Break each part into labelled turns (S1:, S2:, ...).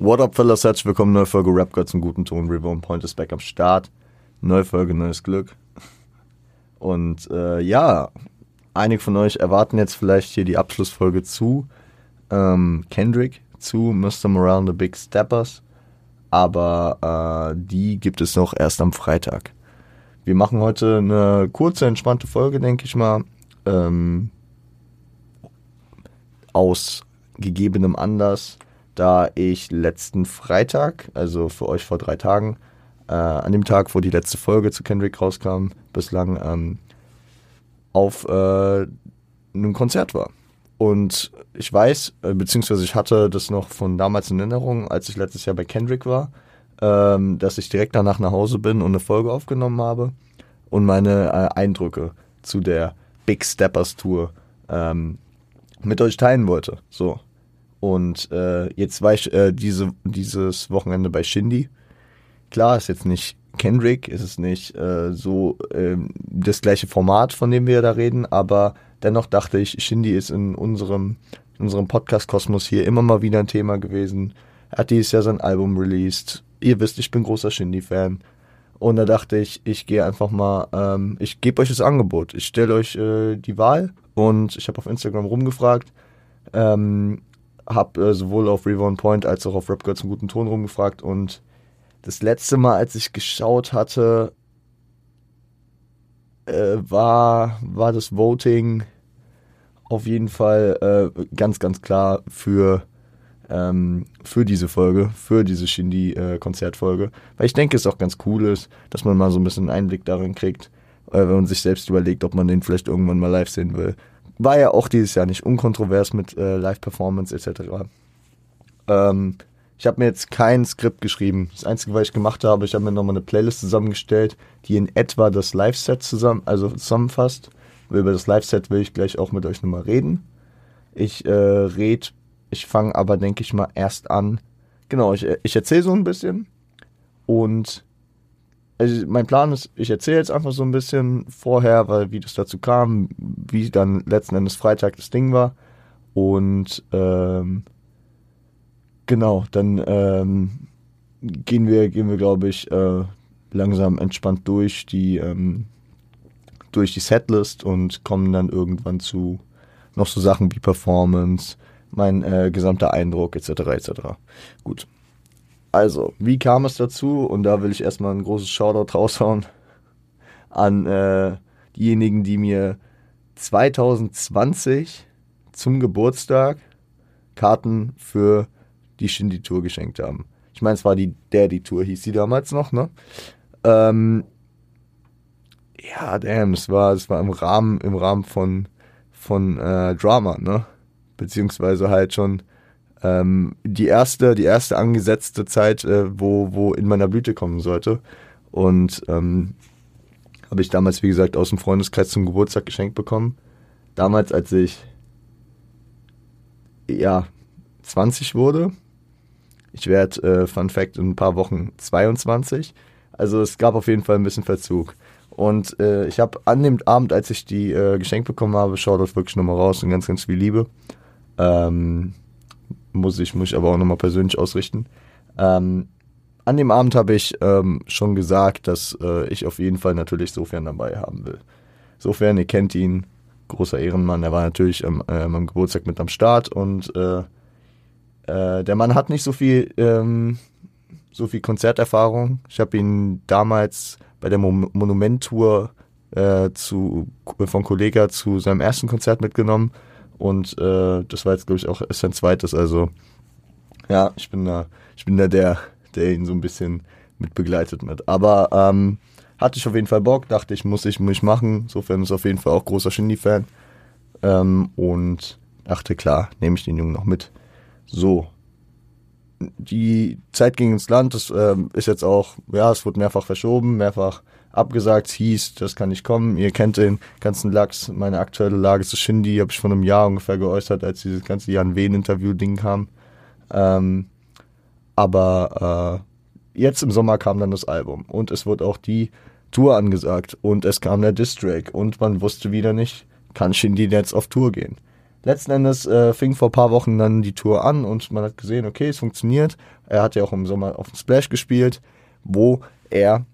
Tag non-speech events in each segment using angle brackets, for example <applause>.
S1: What up, fellas? Herzlich willkommen, neue Folge Rap Gott zum guten Ton. Und Point ist back am Start. Neue Folge, neues Glück. Und äh, ja, einige von euch erwarten jetzt vielleicht hier die Abschlussfolge zu ähm, Kendrick, zu Mr. Morale and the Big Steppers. Aber äh, die gibt es noch erst am Freitag. Wir machen heute eine kurze, entspannte Folge, denke ich mal. Ähm, aus gegebenem Anlass, da ich letzten Freitag, also für euch vor drei Tagen, äh, an dem Tag, wo die letzte Folge zu Kendrick rauskam, bislang ähm, auf äh, einem Konzert war. Und ich weiß, äh, beziehungsweise ich hatte das noch von damals in Erinnerung, als ich letztes Jahr bei Kendrick war, ähm, dass ich direkt danach nach Hause bin und eine Folge aufgenommen habe und meine äh, Eindrücke zu der Big Steppers Tour ähm, mit euch teilen wollte. So. Und äh, jetzt war ich äh, diese, dieses Wochenende bei Shindy. Klar, ist jetzt nicht Kendrick, ist es nicht äh, so äh, das gleiche Format, von dem wir da reden, aber dennoch dachte ich, Shindy ist in unserem, in unserem Podcast-Kosmos hier immer mal wieder ein Thema gewesen. Er hat dieses Jahr sein Album released. Ihr wisst, ich bin großer Shindy-Fan. Und da dachte ich, ich gehe einfach mal, ähm, ich gebe euch das Angebot. Ich stelle euch äh, die Wahl und ich habe auf Instagram rumgefragt. Ähm, habe äh, sowohl auf Reborn Point als auch auf Rap Girl zum guten Ton rumgefragt und das letzte Mal, als ich geschaut hatte, äh, war, war das Voting auf jeden Fall äh, ganz, ganz klar für, ähm, für diese Folge, für diese Shindy-Konzertfolge. Weil ich denke, es auch ganz cool ist, dass man mal so ein bisschen Einblick darin kriegt, äh, wenn man sich selbst überlegt, ob man den vielleicht irgendwann mal live sehen will. War ja auch dieses Jahr nicht unkontrovers mit äh, Live-Performance etc. Ähm, ich habe mir jetzt kein Skript geschrieben. Das Einzige, was ich gemacht habe, ich habe mir nochmal eine Playlist zusammengestellt, die in etwa das Live-Set zusammen, also zusammenfasst. Über das Live-Set will ich gleich auch mit euch nochmal reden. Ich äh, red, ich fange aber, denke ich mal, erst an. Genau, ich, ich erzähle so ein bisschen. Und also mein Plan ist, ich erzähle jetzt einfach so ein bisschen vorher, weil wie das dazu kam, wie dann letzten Endes Freitag das Ding war. Und ähm, genau, dann ähm, gehen wir, gehen wir, glaube ich, äh, langsam entspannt durch die ähm, durch die Setlist und kommen dann irgendwann zu noch so Sachen wie Performance, mein äh, gesamter Eindruck etc. etc. Gut. Also, wie kam es dazu? Und da will ich erstmal ein großes Shoutout raushauen an äh, diejenigen, die mir 2020 zum Geburtstag Karten für die Shindy-Tour geschenkt haben. Ich meine, es war die Daddy-Tour, hieß sie damals noch, ne? Ähm, ja, damn, es war, es war im Rahmen, im Rahmen von, von äh, Drama, ne? Beziehungsweise halt schon ähm, die erste, die erste angesetzte Zeit, äh, wo, wo in meiner Blüte kommen sollte. Und ähm, habe ich damals, wie gesagt, aus dem Freundeskreis zum Geburtstag geschenkt bekommen. Damals, als ich ja 20 wurde. Ich werde, äh, Fun Fact, in ein paar Wochen 22. Also es gab auf jeden Fall ein bisschen Verzug. Und äh, ich habe an dem Abend, als ich die äh, geschenkt bekommen habe, schaut das wirklich nochmal raus und ganz, ganz viel Liebe. Ähm, muss ich, muss aber auch nochmal persönlich ausrichten. Ähm, an dem Abend habe ich ähm, schon gesagt, dass äh, ich auf jeden Fall natürlich Sofern dabei haben will. Sofern, ihr kennt ihn, großer Ehrenmann, er war natürlich am, äh, am Geburtstag mit am Start und äh, äh, der Mann hat nicht so viel, ähm, so viel Konzerterfahrung. Ich habe ihn damals bei der Mo Monument-Tour äh, zu, von Kollega zu seinem ersten Konzert mitgenommen und äh, das war jetzt, glaube ich, auch sein zweites. Also ja, ich bin da, ich bin da der, der ihn so ein bisschen mit begleitet mit. Aber ähm, hatte ich auf jeden Fall Bock, dachte ich, muss ich, muss ich machen. Insofern ist auf jeden Fall auch großer Shindy-Fan. Ähm, und dachte, klar, nehme ich den Jungen noch mit. So. Die Zeit ging ins Land, das ähm, ist jetzt auch, ja, es wurde mehrfach verschoben, mehrfach abgesagt, hieß, das kann nicht kommen. Ihr kennt den ganzen Lachs. Meine aktuelle Lage zu Shindy habe ich vor einem Jahr ungefähr geäußert, als dieses ganze Jan Wehn-Interview-Ding kam. Ähm, aber äh, jetzt im Sommer kam dann das Album und es wurde auch die Tour angesagt und es kam der Distrack und man wusste wieder nicht, kann Shindy jetzt auf Tour gehen. Letzten Endes äh, fing vor ein paar Wochen dann die Tour an und man hat gesehen, okay, es funktioniert. Er hat ja auch im Sommer auf dem Splash gespielt, wo er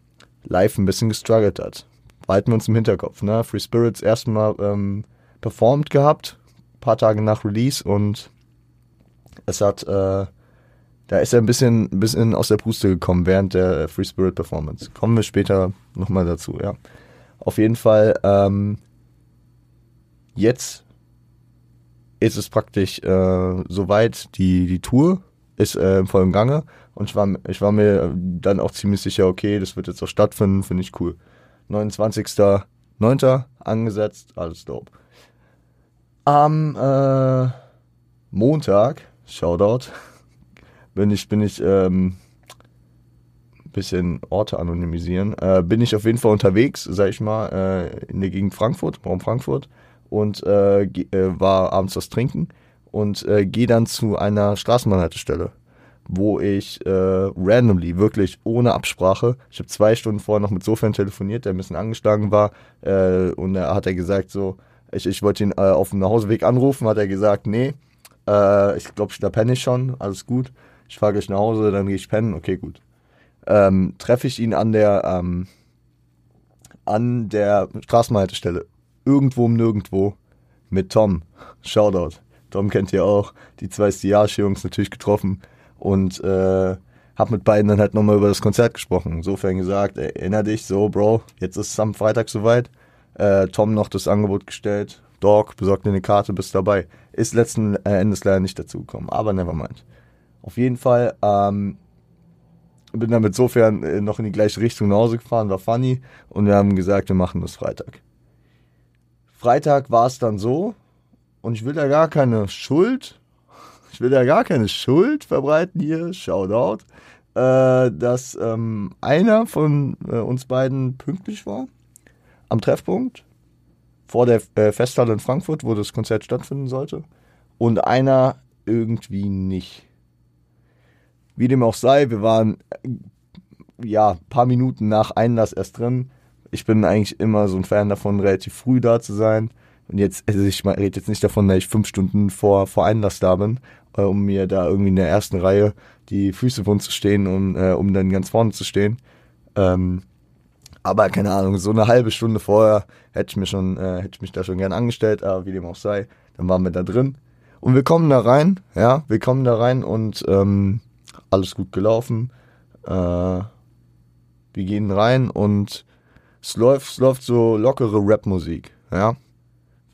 S1: live ein bisschen gestruggelt hat. Halten wir uns im Hinterkopf. Ne? Free Spirits erstmal ähm, performt gehabt, paar Tage nach Release und es hat, äh, da ist er ein bisschen, ein bisschen aus der Puste gekommen während der Free Spirit Performance. Kommen wir später nochmal dazu, ja. Auf jeden Fall, ähm, jetzt ist es praktisch äh, soweit, die, die Tour ist äh, im vollen Gange und ich war, ich war mir dann auch ziemlich sicher, okay, das wird jetzt auch stattfinden, finde ich cool. 29.09. angesetzt, alles dope. Am äh, Montag, Shoutout, <laughs> bin ich, bin ich, ähm, bisschen Orte anonymisieren, äh, bin ich auf jeden Fall unterwegs, sag ich mal, äh, in der Gegend Frankfurt, Raum Frankfurt und äh, äh, war abends was trinken und äh, gehe dann zu einer Straßenbahnhaltestelle, wo ich äh, randomly, wirklich ohne Absprache, ich habe zwei Stunden vorher noch mit Sofern telefoniert, der ein bisschen angeschlagen war äh, und da hat er gesagt so, ich, ich wollte ihn äh, auf dem Nachhauseweg anrufen, hat er gesagt, nee, äh, ich glaube, da penne ich schon, alles gut, ich fahre gleich nach Hause, dann gehe ich pennen, okay, gut. Ähm, treffe ich ihn an der ähm, an der Straßenbahnhaltestelle irgendwo um nirgendwo mit Tom. Shoutout. Tom kennt ihr auch. Die zwei Stiage-Jungs natürlich getroffen und äh, hab mit beiden dann halt nochmal über das Konzert gesprochen. Insofern gesagt, erinner dich, so, Bro, jetzt ist es am Freitag soweit. Äh, Tom noch das Angebot gestellt. Dog, besorgt dir eine Karte, bist dabei. Ist letzten Endes leider nicht dazu gekommen, aber nevermind. Auf jeden Fall, ähm, bin dann insofern äh, noch in die gleiche Richtung nach Hause gefahren, war funny und wir haben gesagt, wir machen das Freitag. Freitag war es dann so, und ich will da gar keine Schuld, ich will da gar keine Schuld verbreiten hier, Shoutout, äh, dass ähm, einer von äh, uns beiden pünktlich war am Treffpunkt vor der äh, Festhalle in Frankfurt, wo das Konzert stattfinden sollte, und einer irgendwie nicht. Wie dem auch sei, wir waren äh, ja paar Minuten nach Einlass erst drin ich bin eigentlich immer so ein Fan davon, relativ früh da zu sein. Und jetzt, also ich rede jetzt nicht davon, dass ich fünf Stunden vor, vor Einlass da bin, äh, um mir da irgendwie in der ersten Reihe die Füße wund zu stehen und äh, um dann ganz vorne zu stehen. Ähm, aber keine Ahnung, so eine halbe Stunde vorher hätte ich mir schon, äh, hätte ich mich da schon gern angestellt, aber wie dem auch sei, dann waren wir da drin. Und wir kommen da rein, ja, wir kommen da rein und ähm, alles gut gelaufen. Äh, wir gehen rein und es läuft, es läuft so lockere Rap-Musik, ja.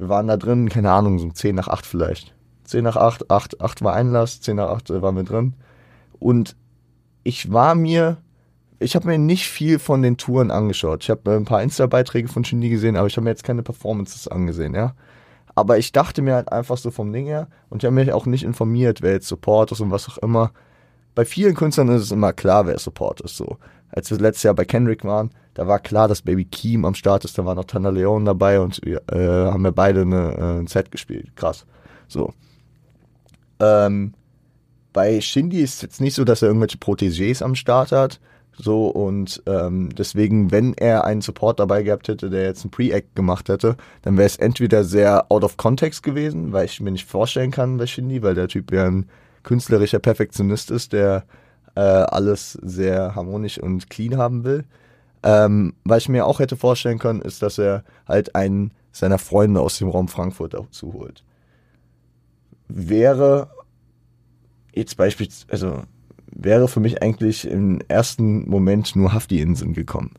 S1: Wir waren da drin, keine Ahnung, so 10 nach 8 vielleicht. 10 nach 8, 8, 8 war Einlass, 10 nach 8 äh, waren wir drin. Und ich war mir, ich habe mir nicht viel von den Touren angeschaut. Ich habe äh, ein paar Insta-Beiträge von Shindy gesehen, aber ich habe mir jetzt keine Performances angesehen, ja. Aber ich dachte mir halt einfach so vom Ding her und ich habe mich auch nicht informiert, wer jetzt Support ist und was auch immer. Bei vielen Künstlern ist es immer klar, wer Support ist, so. Als wir letztes Jahr bei Kendrick waren, da war klar, dass Baby Keem am Start ist, da war noch Tana Leon dabei und wir äh, haben wir beide eine, äh, ein Set gespielt. Krass. So. Ähm, bei Shindy ist es jetzt nicht so, dass er irgendwelche Protégés am Start hat. So, und ähm, deswegen, wenn er einen Support dabei gehabt hätte, der jetzt einen Pre-Act gemacht hätte, dann wäre es entweder sehr out of context gewesen, weil ich mir nicht vorstellen kann bei Shindy, weil der Typ ja ein künstlerischer Perfektionist ist, der äh, alles sehr harmonisch und clean haben will. Ähm, was ich mir auch hätte vorstellen können, ist, dass er halt einen seiner Freunde aus dem Raum Frankfurt dazu holt. Wäre jetzt beispielsweise, also wäre für mich eigentlich im ersten Moment nur Hafti in den Sinn gekommen.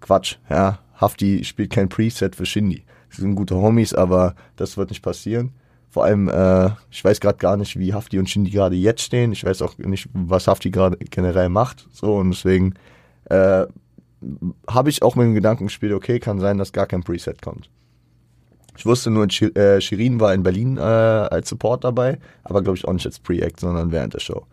S1: Quatsch, ja. Hafti spielt kein Preset für Shindy. Sie sind gute Homies, aber das wird nicht passieren. Vor allem, äh, ich weiß gerade gar nicht, wie Hafti und Shindy gerade jetzt stehen. Ich weiß auch nicht, was Hafti gerade generell macht. So, und deswegen äh, habe ich auch mit dem Gedanken gespielt, okay, kann sein, dass gar kein Preset kommt. Ich wusste nur, äh, Shirin war in Berlin äh, als Support dabei, aber glaube ich auch nicht als Pre-Act, sondern während der Show.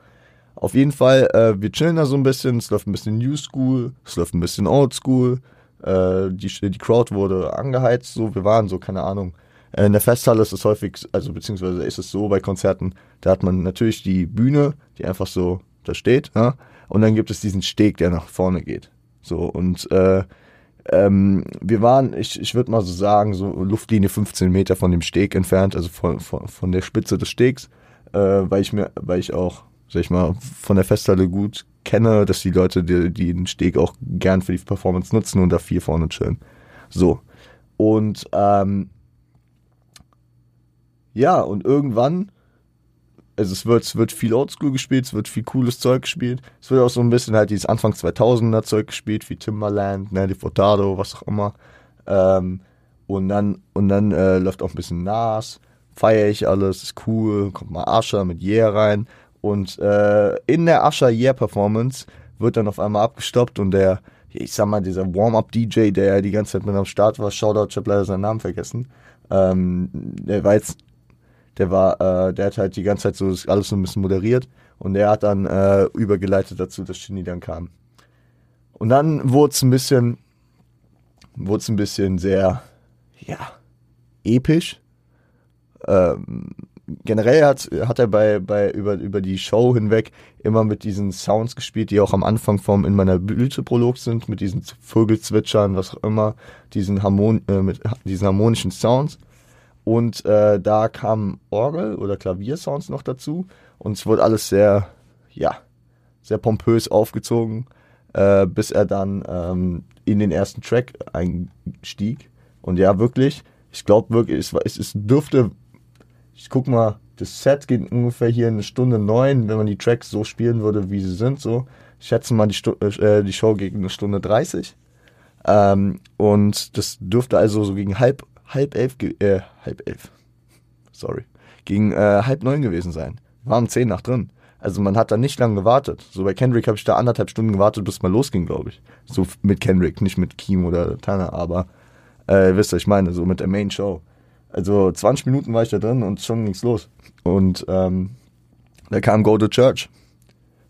S1: Auf jeden Fall, äh, wir chillen da so ein bisschen, es läuft ein bisschen New School, es läuft ein bisschen Old School, äh, die, die Crowd wurde angeheizt, so, wir waren so, keine Ahnung. Äh, in der Festhalle ist es häufig, also beziehungsweise ist es so bei Konzerten, da hat man natürlich die Bühne, die einfach so da steht, ja? und dann gibt es diesen Steg, der nach vorne geht. So, und äh, ähm, wir waren, ich, ich würde mal so sagen, so Luftlinie 15 Meter von dem Steg entfernt, also von, von, von der Spitze des Stegs, äh, weil ich mir, weil ich auch sag ich mal, von der Festhalle gut kenne, dass die Leute, die, die den Steg auch gern für die Performance nutzen und da viel vorne chillen. So. Und ähm, ja, und irgendwann, also es wird, es wird viel Oldschool gespielt, es wird viel cooles Zeug gespielt. Es wird auch so ein bisschen halt dieses Anfang 2000er Zeug gespielt, wie Timberland, Nelly Furtado, was auch immer. Ähm, und dann, und dann äh, läuft auch ein bisschen Nas, feiere ich alles, ist cool, kommt mal Asher mit Yeah rein. Und äh, in der Asher Yeah Performance wird dann auf einmal abgestoppt und der, ich sag mal, dieser Warm-Up-DJ, der die ganze Zeit mit am Start war, Shoutout, ich hab leider seinen Namen vergessen, ähm, der war jetzt, der war, äh, der hat halt die ganze Zeit so alles so ein bisschen moderiert und der hat dann äh, übergeleitet dazu, dass Shinny dann kam. Und dann wurde es ein bisschen, wurde es ein bisschen sehr, ja, episch. Ähm, generell hat, hat er bei, bei über, über die Show hinweg immer mit diesen Sounds gespielt, die auch am Anfang vom In meiner Blüte Prolog sind, mit diesen Vögelzwitschern, was auch immer, diesen, Harmon äh, mit diesen harmonischen Sounds. Und äh, da kamen Orgel- oder Klaviersounds noch dazu und es wurde alles sehr, ja, sehr pompös aufgezogen, äh, bis er dann ähm, in den ersten Track einstieg. Und ja, wirklich, ich glaube wirklich, es, es, es dürfte ich guck mal, das Set geht ungefähr hier eine Stunde neun, wenn man die Tracks so spielen würde, wie sie sind. So, ich schätze mal, die, Stu äh, die Show gegen eine Stunde dreißig. Ähm, und das dürfte also so gegen halb, halb elf, äh, halb elf, sorry, gegen äh, halb neun gewesen sein. Wir waren zehn nach drin. Also man hat da nicht lange gewartet. So bei Kendrick habe ich da anderthalb Stunden gewartet, bis es mal losging, glaube ich. So mit Kendrick, nicht mit Keem oder Tanner, aber äh, wisst ihr, ich meine, so mit der Main Show. Also 20 Minuten war ich da drin und schon ging's los. Und ähm, da kam Go to Church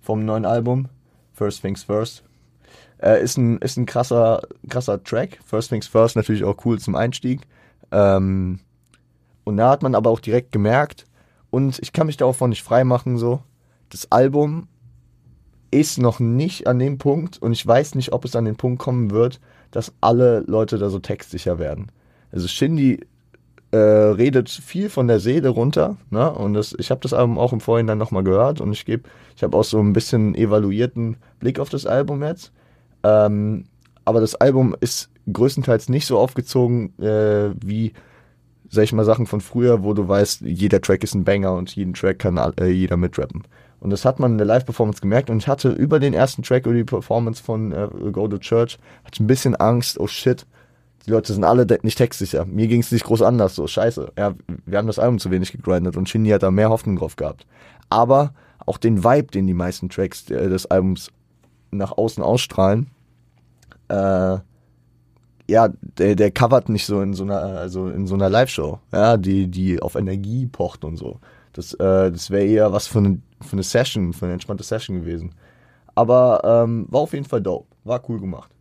S1: vom neuen Album, First Things First. Äh, ist ein, ist ein krasser, krasser Track. First Things First natürlich auch cool zum Einstieg. Ähm, und da hat man aber auch direkt gemerkt, und ich kann mich da auch von nicht frei machen, so, das Album ist noch nicht an dem Punkt und ich weiß nicht, ob es an den Punkt kommen wird, dass alle Leute da so textsicher werden. Also Shindy äh, redet viel von der Seele runter. Ne? Und das, ich habe das Album auch im Vorhinein nochmal gehört und ich gebe, ich habe auch so ein bisschen evaluierten Blick auf das Album jetzt. Ähm, aber das Album ist größtenteils nicht so aufgezogen äh, wie, sag ich mal, Sachen von früher, wo du weißt, jeder Track ist ein Banger und jeden Track kann äh, jeder mitrappen. Und das hat man in der Live-Performance gemerkt und ich hatte über den ersten Track, über die Performance von äh, Go to Church, hatte ich ein bisschen Angst, oh shit, die Leute sind alle nicht textsicher. Mir ging es nicht groß anders, so scheiße. Ja, wir haben das Album zu wenig gegrindet und Shindy hat da mehr Hoffnung drauf gehabt. Aber auch den Vibe, den die meisten Tracks äh, des Albums nach außen ausstrahlen, äh, ja, der, der covert nicht so in so einer, also in so einer Live-Show, ja, die, die auf Energie pocht und so. Das, äh, das wäre eher was für eine, für eine Session, für eine entspannte Session gewesen. Aber ähm, war auf jeden Fall dope. War cool gemacht.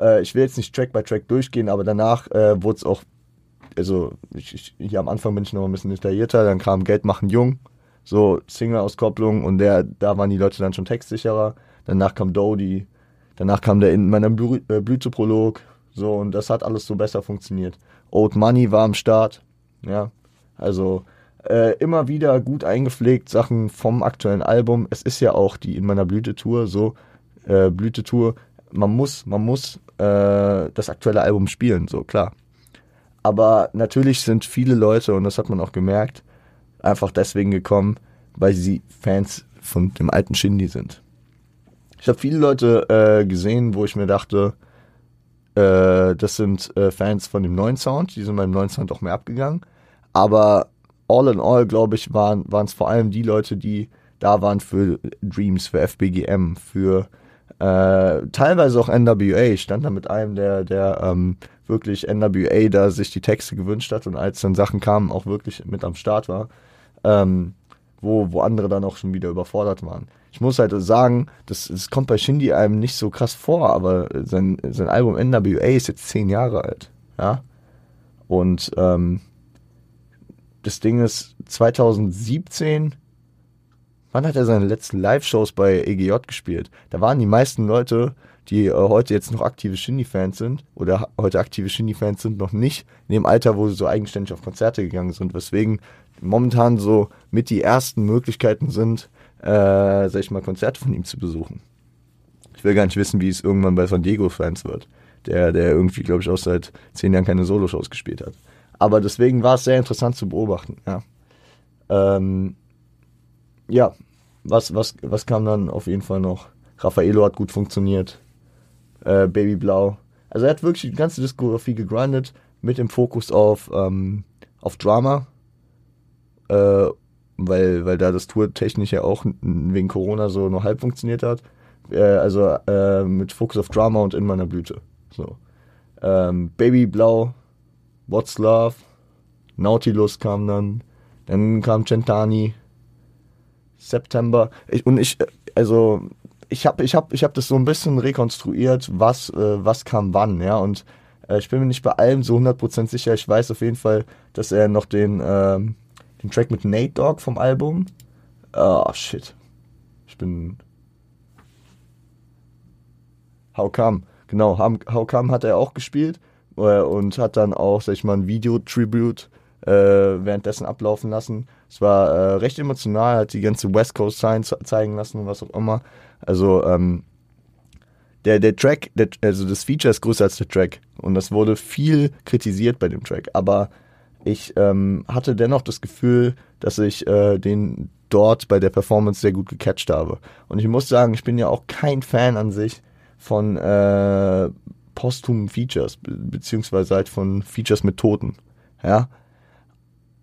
S1: Äh, ich will jetzt nicht Track by Track durchgehen, aber danach äh, wurde es auch, also ich, ich, hier am Anfang bin ich noch ein bisschen detaillierter, dann kam Geld machen jung, so Single-Auskopplung und der, da waren die Leute dann schon textsicherer. Danach kam Dodie, danach kam der in meinem Blü äh, Blüteprolog, so und das hat alles so besser funktioniert. Old Money war am Start, ja, also äh, immer wieder gut eingepflegt Sachen vom aktuellen Album. Es ist ja auch die in meiner Blütetour so äh, Blütetour. Man muss, man muss äh, das aktuelle Album spielen, so klar. Aber natürlich sind viele Leute, und das hat man auch gemerkt, einfach deswegen gekommen, weil sie Fans von dem alten Shindy sind. Ich habe viele Leute äh, gesehen, wo ich mir dachte, äh, das sind äh, Fans von dem neuen Sound, die sind beim neuen Sound auch mehr abgegangen. Aber all in all, glaube ich, waren es vor allem die Leute, die da waren für Dreams, für FBGM, für äh, teilweise auch NWA. Ich stand da mit einem, der, der ähm, wirklich NWA da sich die Texte gewünscht hat und als dann Sachen kamen, auch wirklich mit am Start war, ähm, wo, wo andere dann auch schon wieder überfordert waren. Ich muss halt sagen, das, das kommt bei Shindy einem nicht so krass vor, aber sein, sein Album NWA ist jetzt zehn Jahre alt. Ja. Und ähm, das Ding ist 2017 Wann hat er seine letzten Live-Shows bei EGJ gespielt? Da waren die meisten Leute, die äh, heute jetzt noch aktive Shindy-Fans sind oder heute aktive Shindy-Fans sind, noch nicht in dem Alter, wo sie so eigenständig auf Konzerte gegangen sind, weswegen momentan so mit die ersten Möglichkeiten sind, äh, sag ich mal, Konzerte von ihm zu besuchen. Ich will gar nicht wissen, wie es irgendwann bei San Diego-Fans wird, der, der irgendwie, glaube ich, auch seit zehn Jahren keine Soloshows gespielt hat. Aber deswegen war es sehr interessant zu beobachten, ja. Ähm, ja, was, was, was kam dann auf jeden Fall noch? Raffaello hat gut funktioniert. Äh, Baby Blau. Also er hat wirklich die ganze Diskografie gegrindet mit dem Fokus auf, ähm, auf Drama. Äh, weil, weil da das Tour technisch ja auch wegen Corona so nur halb funktioniert hat. Äh, also äh, mit Fokus auf Drama und in meiner Blüte. So. Ähm, Baby Blau, What's Love, Nautilus kam dann, dann kam Centani, September. Ich, und ich, also ich habe ich hab, ich hab das so ein bisschen rekonstruiert, was, äh, was kam wann, ja. Und äh, ich bin mir nicht bei allem so 100% sicher. Ich weiß auf jeden Fall, dass er noch den, äh, den Track mit Nate Dogg vom Album. Ah, oh, shit. Ich bin. How Come? Genau, How Come hat er auch gespielt äh, und hat dann auch, sag ich mal, ein Video-Tribute äh, währenddessen ablaufen lassen. Es war äh, recht emotional, hat die ganze West Coast Sign zeigen lassen und was auch immer. Also, ähm, der, der Track, der, also das Feature ist größer als der Track. Und das wurde viel kritisiert bei dem Track. Aber ich ähm, hatte dennoch das Gefühl, dass ich äh, den dort bei der Performance sehr gut gecatcht habe. Und ich muss sagen, ich bin ja auch kein Fan an sich von äh, posthumen Features, be beziehungsweise halt von Features mit Toten. Ja,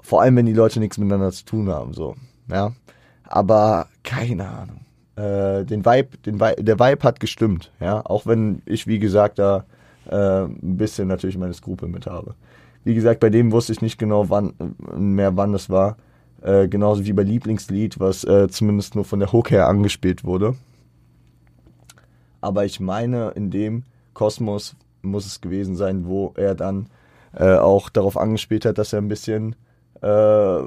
S1: vor allem, wenn die Leute nichts miteinander zu tun haben, so. Ja. Aber keine Ahnung. Äh, den Vibe, den Vibe, der Vibe hat gestimmt, ja. Auch wenn ich, wie gesagt, da äh, ein bisschen natürlich meine Skrupel mit habe. Wie gesagt, bei dem wusste ich nicht genau wann, mehr wann das war. Äh, genauso wie bei Lieblingslied, was äh, zumindest nur von der Hook her angespielt wurde. Aber ich meine, in dem Kosmos muss es gewesen sein, wo er dann äh, auch darauf angespielt hat, dass er ein bisschen äh,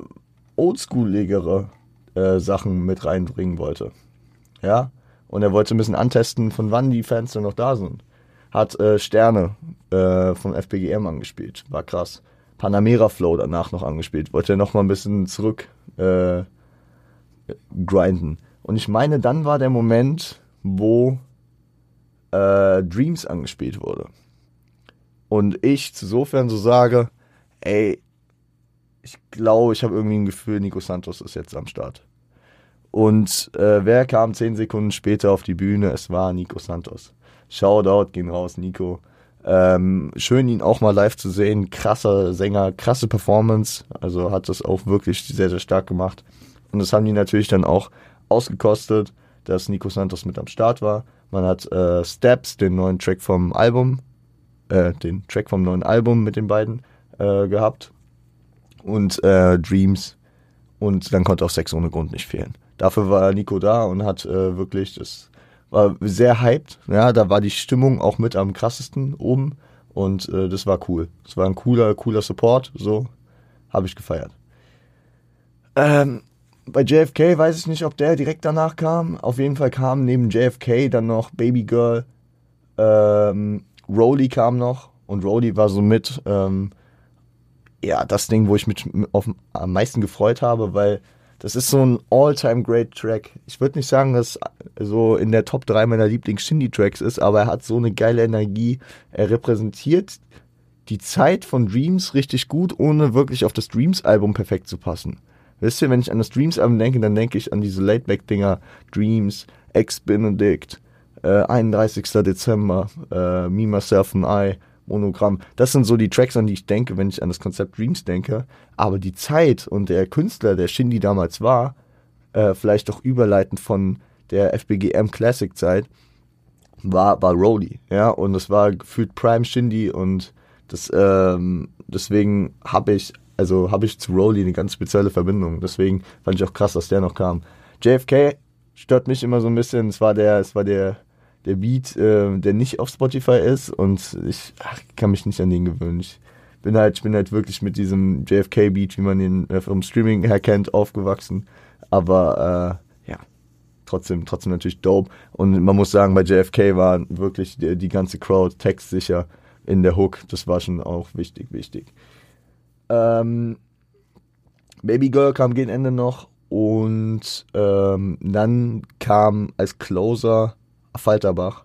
S1: oldschooligere äh, Sachen mit reinbringen wollte. Ja, und er wollte ein bisschen antesten, von wann die Fans dann noch da sind. Hat äh, Sterne äh, von FPGM angespielt, war krass. Panamera Flow danach noch angespielt, wollte er noch mal ein bisschen zurück äh, grinden. Und ich meine, dann war der Moment, wo äh, Dreams angespielt wurde. Und ich insofern so sage, ey, ich glaube, ich habe irgendwie ein Gefühl, Nico Santos ist jetzt am Start. Und äh, wer kam zehn Sekunden später auf die Bühne? Es war Nico Santos. Shoutout, gehen raus, Nico. Ähm, schön, ihn auch mal live zu sehen. Krasser Sänger, krasse Performance. Also hat das auch wirklich sehr, sehr stark gemacht. Und das haben die natürlich dann auch ausgekostet, dass Nico Santos mit am Start war. Man hat äh, Steps, den neuen Track vom Album, äh, den Track vom neuen Album mit den beiden äh, gehabt und äh, Dreams. Und dann konnte auch Sex ohne Grund nicht fehlen. Dafür war Nico da und hat äh, wirklich, das war sehr hyped. Ja, da war die Stimmung auch mit am krassesten oben. Und äh, das war cool. Das war ein cooler, cooler Support. So habe ich gefeiert. Ähm, bei JFK weiß ich nicht, ob der direkt danach kam. Auf jeden Fall kam neben JFK dann noch Baby Girl. Ähm, Rowley kam noch. Und Rowley war so mit ähm, ja, das Ding, wo ich mich auf, am meisten gefreut habe, weil das ist so ein all-time great Track. Ich würde nicht sagen, dass so in der Top 3 meiner Lieblings-Shindy-Tracks ist, aber er hat so eine geile Energie. Er repräsentiert die Zeit von Dreams richtig gut, ohne wirklich auf das Dreams-Album perfekt zu passen. Wisst ihr, wenn ich an das Dreams-Album denke, dann denke ich an diese Laidback-Dinger, Dreams, Ex-Benedict, äh, 31. Dezember, äh, Me, Myself and I, Monogramm. Das sind so die Tracks, an die ich denke, wenn ich an das Konzept Dreams denke. Aber die Zeit und der Künstler, der Shindy damals war, äh, vielleicht auch überleitend von der FBGM Classic Zeit, war, war Rowley, ja, und das war gefühlt Prime Shindy und das, ähm, deswegen habe ich, also habe ich zu Rowley eine ganz spezielle Verbindung. Deswegen fand ich auch krass, dass der noch kam. JFK stört mich immer so ein bisschen. Es war der, es war der der Beat, äh, der nicht auf Spotify ist und ich ach, kann mich nicht an den gewöhnen. Ich bin halt, ich bin halt wirklich mit diesem JFK-Beat, wie man ihn äh, vom Streaming her kennt, aufgewachsen. Aber äh, ja, trotzdem, trotzdem natürlich dope. Und man muss sagen, bei JFK war wirklich die, die ganze Crowd textsicher in der Hook. Das war schon auch wichtig, wichtig. Ähm, Baby Girl kam gegen Ende noch und ähm, dann kam als Closer Falterbach,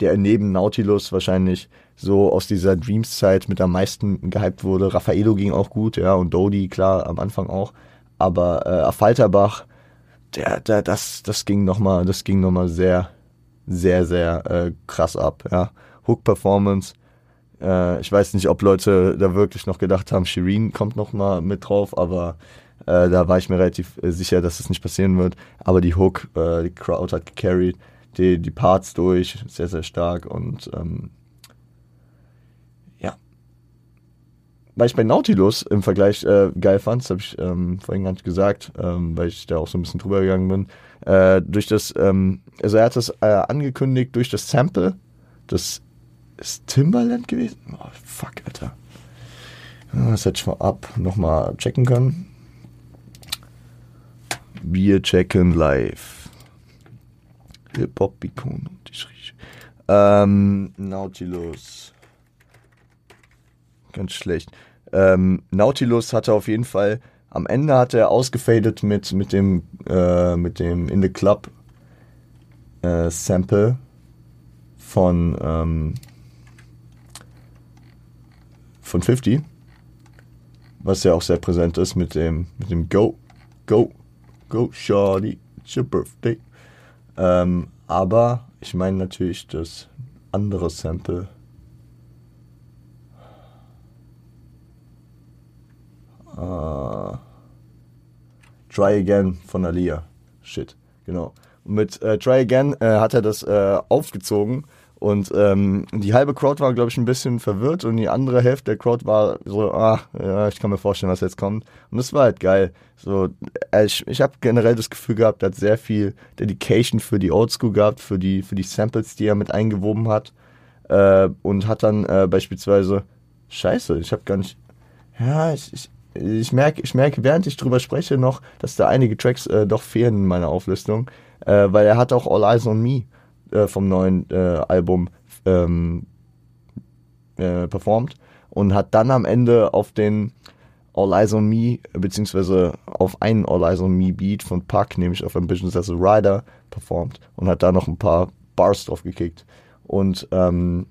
S1: der neben Nautilus wahrscheinlich so aus dieser Dreams-Zeit mit am meisten gehypt wurde. Raffaello ging auch gut, ja, und Dodi, klar, am Anfang auch. Aber äh, Falterbach, der, der, das, das ging nochmal, das sehr, sehr, sehr äh, krass ab, ja. Hook-Performance. Äh, ich weiß nicht, ob Leute da wirklich noch gedacht haben, Shireen kommt nochmal mit drauf, aber äh, da war ich mir relativ äh, sicher, dass das nicht passieren wird. Aber die Hook, äh, die Crowd hat gecarried, die, die Parts durch, sehr, sehr stark und ähm, ja. Weil ich bei Nautilus im Vergleich äh, geil fand, das habe ich ähm, vorhin gar nicht gesagt, ähm, weil ich da auch so ein bisschen drüber gegangen bin. Äh, durch das, ähm, also er hat das äh, angekündigt durch das Sample, das ist Timberland gewesen? Oh, fuck, Alter. Das hätte ich vorab nochmal checken können. Wir checken live. Hip-Hop-Ikon und ich rieche. Ähm, Nautilus. Ganz schlecht. Ähm, Nautilus hatte auf jeden Fall, am Ende hat er ausgefadet mit, mit dem, äh, mit dem In the Club äh, Sample von, ähm, von 50, was ja auch sehr präsent ist mit dem, mit dem Go, Go, Go, Shorty, it's your birthday. Ähm, aber ich meine natürlich das andere Sample. Uh, Try Again von Alia. Shit, genau. Mit äh, Try Again äh, hat er das äh, aufgezogen und ähm, die halbe Crowd war, glaube ich, ein bisschen verwirrt und die andere Hälfte der Crowd war so, ah, ja, ich kann mir vorstellen, was jetzt kommt. Und das war halt geil. So, äh, ich, ich habe generell das Gefühl gehabt, er hat sehr viel Dedication für die Oldschool gehabt, für die, für die Samples, die er mit eingewoben hat. Äh, und hat dann äh, beispielsweise, scheiße, ich habe gar nicht, ja, ich, ich, ich merke, ich merke, während ich drüber spreche noch, dass da einige Tracks äh, doch fehlen in meiner Auflistung, äh, weil er hat auch All Eyes on Me äh, vom neuen äh, Album ähm, äh, performt und hat dann am Ende auf den All Eyes on Me, beziehungsweise auf einen All Eyes on Me Beat von Puck, nämlich auf Ambitions as a Rider, performt und hat da noch ein paar Bars drauf gekickt. Und ähm,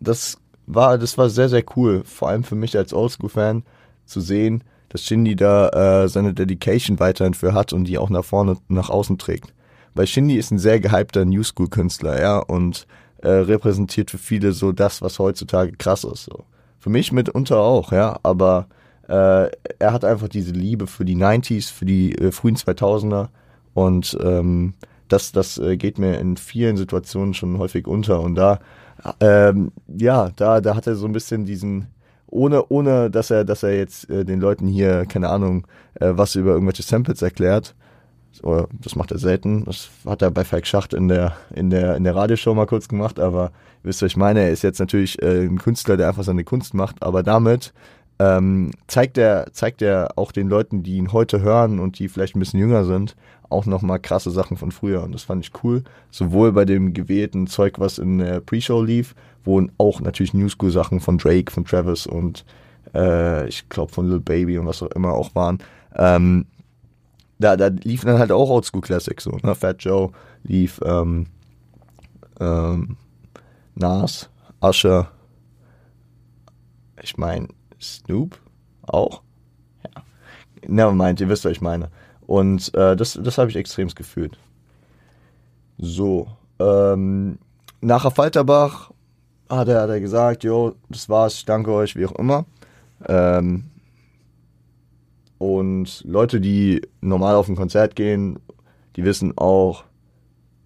S1: das war, das war sehr, sehr cool, vor allem für mich als Oldschool-Fan zu sehen, dass Shindy da äh, seine Dedication weiterhin für hat und die auch nach vorne, nach außen trägt. Weil Shindy ist ein sehr gehypter New School Künstler, ja, und äh, repräsentiert für viele so das, was heutzutage krass ist. So. Für mich mitunter auch, ja, aber äh, er hat einfach diese Liebe für die 90s, für die äh, frühen 2000er und ähm, das, das äh, geht mir in vielen Situationen schon häufig unter und da, ähm, ja, da, da hat er so ein bisschen diesen, ohne, ohne dass er, dass er jetzt äh, den Leuten hier, keine Ahnung, äh, was über irgendwelche Samples erklärt, das macht er selten. Das hat er bei Falk Schacht in der, in der, in der Radioshow mal kurz gemacht, aber ihr wisst, was ich meine, er ist jetzt natürlich äh, ein Künstler, der einfach seine Kunst macht, aber damit ähm, zeigt er, zeigt er auch den Leuten, die ihn heute hören und die vielleicht ein bisschen jünger sind, auch nochmal krasse Sachen von früher. Und das fand ich cool. Sowohl bei dem gewählten Zeug, was in der Pre-Show lief, wo auch natürlich Newschool-Sachen von Drake, von Travis und äh, ich glaube von Lil Baby und was auch immer auch waren. Ähm, da, da liefen dann halt auch Oldschool Classics so, ne? Fat Joe lief, ähm, ähm, Nas, Usher, ich meine Snoop auch. Ja. Nevermind, ihr wisst, was ich meine. Und äh, das, das habe ich extremst gefühlt. So, ähm, nach Falterbach hat er, hat er gesagt, jo, das war's, ich danke euch, wie auch immer. Ähm, und Leute, die normal auf ein Konzert gehen, die wissen auch,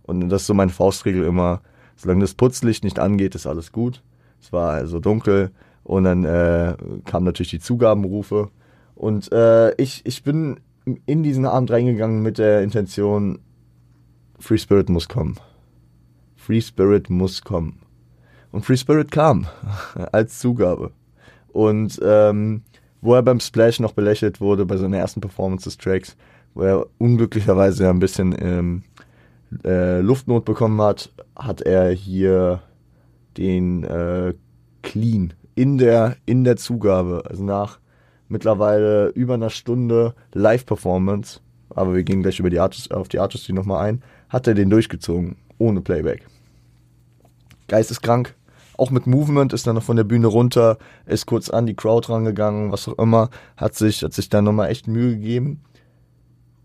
S1: und das ist so meine Faustregel immer, solange das Putzlicht nicht angeht, ist alles gut. Es war also dunkel und dann äh, kamen natürlich die Zugabenrufe. Und äh, ich, ich bin in diesen Abend reingegangen mit der Intention, Free Spirit muss kommen. Free Spirit muss kommen. Und Free Spirit kam <laughs> als Zugabe. Und ähm, wo er beim Splash noch belächelt wurde bei seiner ersten Performance des Tracks, wo er unglücklicherweise ein bisschen ähm, äh, Luftnot bekommen hat, hat er hier den äh, Clean in der, in der Zugabe, also nach, mittlerweile über einer Stunde Live-Performance, aber wir gehen gleich über die Artist, auf die Artistry nochmal ein, hat er den durchgezogen, ohne Playback. Geisteskrank. Auch mit Movement ist dann noch von der Bühne runter, ist kurz an die Crowd rangegangen, was auch immer, hat sich, hat sich dann nochmal echt Mühe gegeben.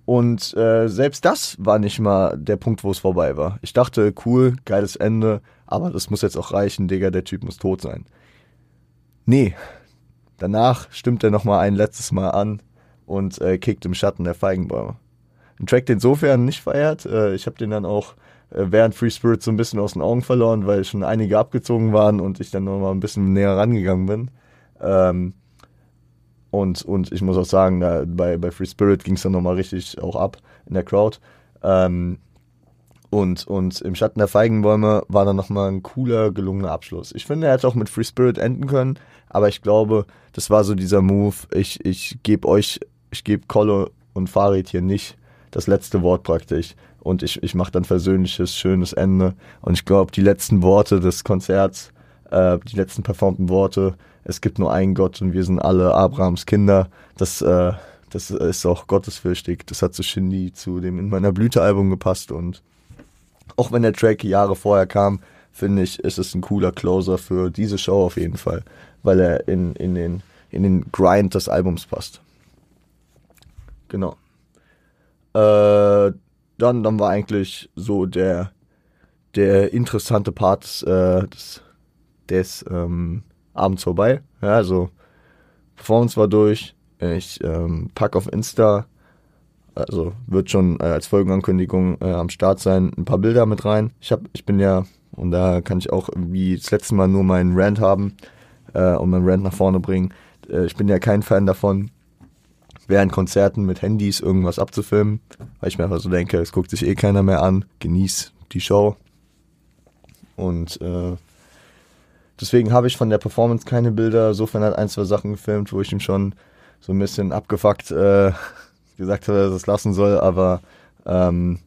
S1: Und äh, selbst das war nicht mal der Punkt, wo es vorbei war. Ich dachte, cool, geiles Ende, aber das muss jetzt auch reichen, Digga, der Typ muss tot sein. Nee, danach stimmt er nochmal ein letztes Mal an und äh, kickt im Schatten der Feigenbäume. Ein Track, den insofern nicht feiert. Äh, ich habe den dann auch während Free Spirit so ein bisschen aus den Augen verloren, weil schon einige abgezogen waren und ich dann nochmal ein bisschen näher rangegangen bin. Ähm, und, und ich muss auch sagen, da, bei, bei Free Spirit ging es dann nochmal richtig auch ab in der Crowd. Ähm, und, und im Schatten der Feigenbäume war dann nochmal ein cooler, gelungener Abschluss. Ich finde, er hätte auch mit Free Spirit enden können, aber ich glaube, das war so dieser Move. Ich, ich gebe euch, ich gebe Kolle und Farid hier nicht das letzte Wort praktisch. Und ich, ich mache dann versöhnliches, schönes Ende. Und ich glaube, die letzten Worte des Konzerts, äh, die letzten performten Worte, es gibt nur einen Gott und wir sind alle Abrahams Kinder. Das, äh, das ist auch gottesfürchtig. Das hat zu Shindy, zu dem In meiner Blüte-Album gepasst und auch wenn der Track Jahre vorher kam, finde ich, ist es ein cooler Closer für diese Show auf jeden Fall, weil er in, in, den, in den Grind des Albums passt. Genau. Äh, dann, dann war eigentlich so der, der interessante Part des, äh, des, des ähm, abends vorbei. Ja, also Performance war durch. Ich ähm, pack auf Insta, also wird schon äh, als Folgenankündigung äh, am Start sein, ein paar Bilder mit rein. Ich hab, ich bin ja, und da kann ich auch wie das letzte Mal nur meinen Rant haben äh, und meinen Rant nach vorne bringen. Äh, ich bin ja kein Fan davon, während Konzerten mit Handys irgendwas abzufilmen, weil ich mir einfach so denke, es guckt sich eh keiner mehr an, genieß die Show. Und äh, Deswegen habe ich von der Performance keine Bilder. Sofern hat ein, zwei Sachen gefilmt, wo ich ihm schon so ein bisschen abgefuckt äh, <laughs> gesagt habe, dass er es lassen soll, aber ähm,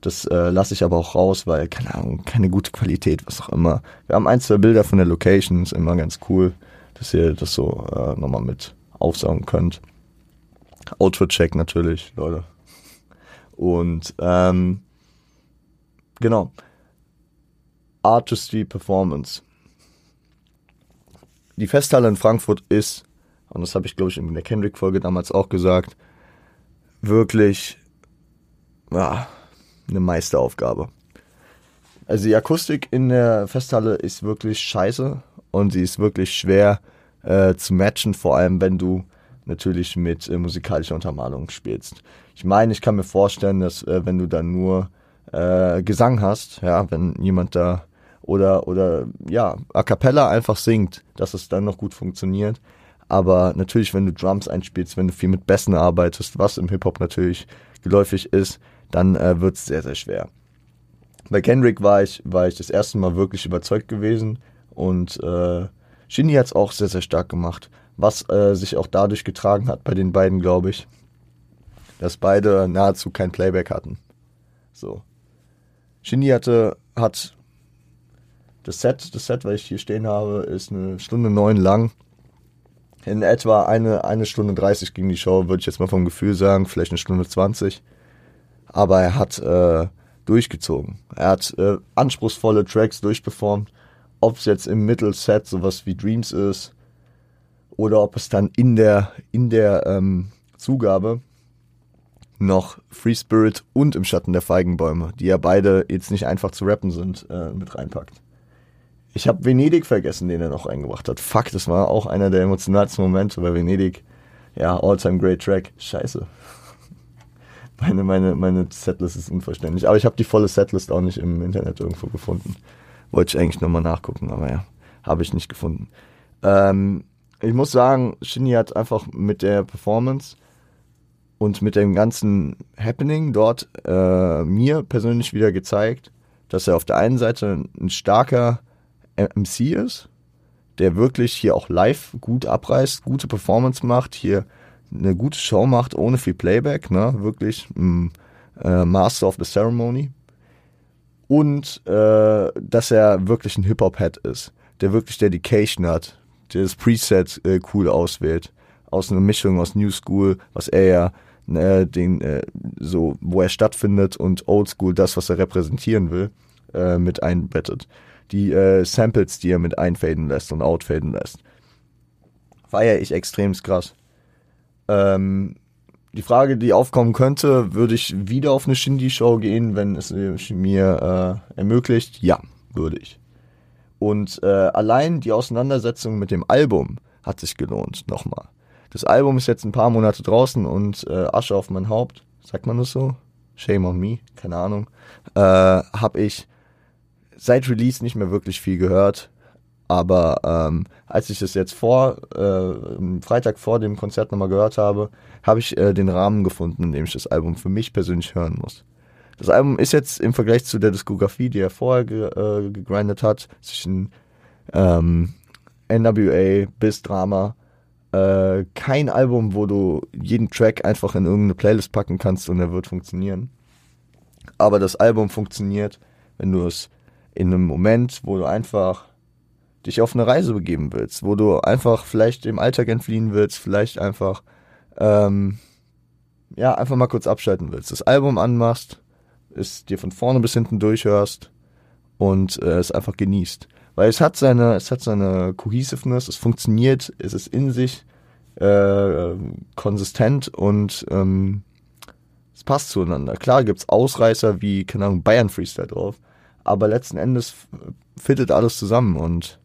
S1: das äh, lasse ich aber auch raus, weil, keine Ahnung, keine gute Qualität, was auch immer. Wir haben ein, zwei Bilder von der Location, ist immer ganz cool, dass ihr das so äh, nochmal mit aufsaugen könnt. Outfit-Check natürlich, Leute. Und ähm, genau. Artistry Performance die Festhalle in Frankfurt ist, und das habe ich glaube ich in der Kendrick-Folge damals auch gesagt, wirklich ja, eine Meisteraufgabe. Also die Akustik in der Festhalle ist wirklich scheiße und sie ist wirklich schwer äh, zu matchen, vor allem wenn du natürlich mit äh, musikalischer Untermalung spielst. Ich meine, ich kann mir vorstellen, dass äh, wenn du dann nur äh, Gesang hast, ja, wenn jemand da oder, oder ja, a cappella einfach singt, dass es dann noch gut funktioniert. Aber natürlich, wenn du Drums einspielst, wenn du viel mit Bässen arbeitest, was im Hip-Hop natürlich geläufig ist, dann äh, wird es sehr, sehr schwer. Bei Kendrick war ich, war ich das erste Mal wirklich überzeugt gewesen und äh, Shindy hat es auch sehr, sehr stark gemacht, was äh, sich auch dadurch getragen hat bei den beiden, glaube ich, dass beide nahezu kein Playback hatten. So. Shindy hatte, hat das Set, das Set, was ich hier stehen habe, ist eine Stunde neun lang. In etwa eine, eine Stunde 30 ging die Show, würde ich jetzt mal vom Gefühl sagen, vielleicht eine Stunde 20. Aber er hat äh, durchgezogen. Er hat äh, anspruchsvolle Tracks durchperformt. Ob es jetzt im Mittelset sowas wie Dreams ist oder ob es dann in der, in der ähm, Zugabe noch Free Spirit und im Schatten der Feigenbäume, die ja beide jetzt nicht einfach zu rappen sind, äh, mit reinpackt. Ich habe Venedig vergessen, den er noch eingebracht hat. Fuck, das war auch einer der emotionalsten Momente bei Venedig. Ja, all-time great track. Scheiße. <laughs> Meine, meine, meine Setlist ist unverständlich. Aber ich habe die volle Setlist auch nicht im Internet irgendwo gefunden. Wollte ich eigentlich nochmal nachgucken, aber ja, habe ich nicht gefunden. Ähm, ich muss sagen, Shinny hat einfach mit der Performance und mit dem ganzen Happening dort äh, mir persönlich wieder gezeigt, dass er auf der einen Seite ein starker MC ist, der wirklich hier auch live gut abreißt, gute Performance macht, hier eine gute Show macht, ohne viel Playback, ne? Wirklich ein äh, Master of the Ceremony. Und äh, dass er wirklich ein Hip-Hop-Head ist, der wirklich Dedication hat, der das Preset äh, cool auswählt aus einer Mischung aus New School, was er ja äh, den äh, so, wo er stattfindet und Old School, das, was er repräsentieren will, äh, mit einbettet. Die äh, Samples, die er mit einfaden lässt und outfaden lässt. Feier ich extrem krass. Ähm, die Frage, die aufkommen könnte, würde ich wieder auf eine Shindy-Show gehen, wenn es mir äh, ermöglicht? Ja, würde ich. Und äh, allein die Auseinandersetzung mit dem Album hat sich gelohnt, nochmal. Das Album ist jetzt ein paar Monate draußen und äh, Asche auf mein Haupt, sagt man das so? Shame on me, keine Ahnung. Äh, habe ich seit Release nicht mehr wirklich viel gehört. Aber ähm, als ich das jetzt vor, äh, Freitag vor dem Konzert nochmal gehört habe, habe ich äh, den Rahmen gefunden, in dem ich das Album für mich persönlich hören muss. Das Album ist jetzt im Vergleich zu der Diskografie, die er vorher ge, äh, gegrindet hat, zwischen ähm, NWA bis Drama, äh, kein Album, wo du jeden Track einfach in irgendeine Playlist packen kannst und er wird funktionieren. Aber das Album funktioniert, wenn du es in einem Moment, wo du einfach dich auf eine Reise begeben willst, wo du einfach vielleicht dem Alltag entfliehen willst, vielleicht einfach, ähm, ja, einfach mal kurz abschalten willst. Das Album anmachst, es dir von vorne bis hinten durchhörst und äh, es einfach genießt. Weil es hat seine, es hat seine Cohesiveness, es funktioniert, es ist in sich äh, konsistent und ähm, es passt zueinander. Klar gibt's Ausreißer wie, keine Ahnung, Bayern Freestyle drauf, aber letzten Endes fittet alles zusammen und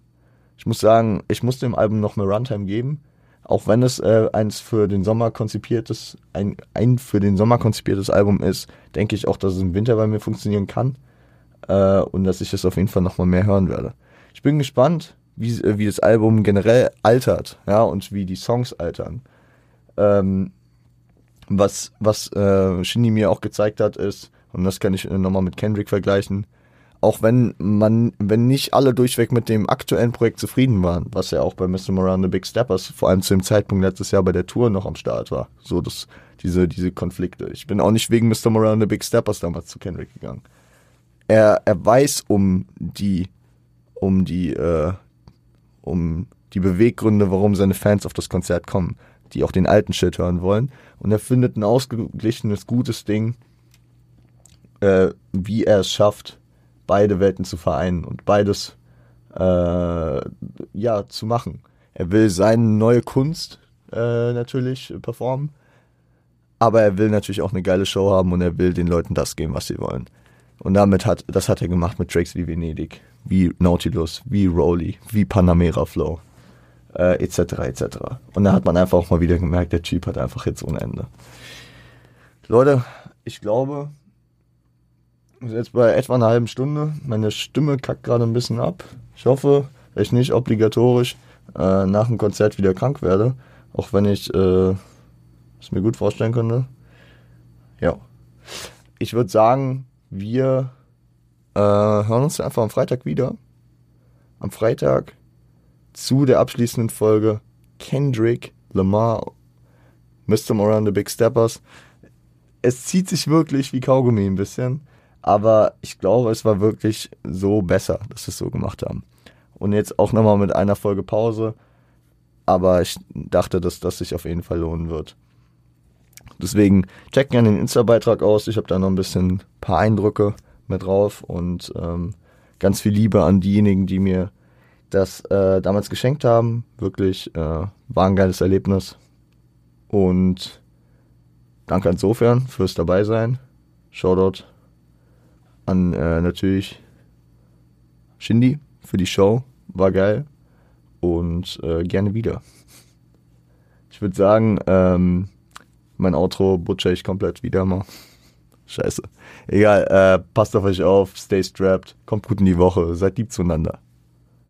S1: ich muss sagen, ich muss dem Album noch mehr Runtime geben. Auch wenn es äh, eins für den Sommer konzipiertes, ein, ein für den Sommer konzipiertes Album ist, denke ich auch, dass es im Winter bei mir funktionieren kann. Äh, und dass ich es auf jeden Fall nochmal mehr hören werde. Ich bin gespannt, wie, äh, wie das Album generell altert, ja, und wie die Songs altern. Ähm, was, was äh, Shindy mir auch gezeigt hat, ist, und das kann ich äh, nochmal mit Kendrick vergleichen, auch wenn man, wenn nicht alle durchweg mit dem aktuellen Projekt zufrieden waren, was ja auch bei Mr. Moran the Big Steppers vor allem zu dem Zeitpunkt letztes Jahr bei der Tour noch am Start war. So das, diese, diese Konflikte. Ich bin auch nicht wegen Mr. Moran the Big Steppers damals zu Kendrick gegangen. Er, er weiß um die, um die, äh, um die Beweggründe, warum seine Fans auf das Konzert kommen, die auch den alten Shit hören wollen. Und er findet ein ausgeglichenes, gutes Ding, äh, wie er es schafft, beide Welten zu vereinen und beides äh, ja zu machen. Er will seine neue Kunst äh, natürlich performen, aber er will natürlich auch eine geile Show haben und er will den Leuten das geben, was sie wollen. Und damit hat, das hat er gemacht mit Tracks wie Venedig, wie Nautilus, wie Rolly, wie Panamera Flow, äh, etc. etc. Und da hat man einfach auch mal wieder gemerkt, der Typ hat einfach Hits ohne Ende. Leute, ich glaube, jetzt bei etwa einer halben Stunde. Meine Stimme kackt gerade ein bisschen ab. Ich hoffe, dass ich nicht obligatorisch äh, nach dem Konzert wieder krank werde. Auch wenn ich äh, es mir gut vorstellen könnte. Ja. Ich würde sagen, wir äh, hören uns einfach am Freitag wieder. Am Freitag zu der abschließenden Folge Kendrick Lamar, Mr. Moran the Big Steppers. Es zieht sich wirklich wie Kaugummi ein bisschen. Aber ich glaube, es war wirklich so besser, dass wir es so gemacht haben. Und jetzt auch nochmal mit einer Folge Pause. Aber ich dachte, dass das sich auf jeden Fall lohnen wird. Deswegen checkt gerne den Insta-Beitrag aus. Ich habe da noch ein bisschen paar Eindrücke mit drauf und ähm, ganz viel Liebe an diejenigen, die mir das äh, damals geschenkt haben. Wirklich äh, war ein geiles Erlebnis. Und danke insofern fürs Dabeisein. Shoutout an äh, natürlich Shindy für die Show. War geil. Und äh, gerne wieder. Ich würde sagen, ähm, mein Outro butcher ich komplett wieder mal. <laughs> Scheiße. Egal, äh, passt auf euch auf, stay strapped, kommt gut in die Woche, seid lieb zueinander.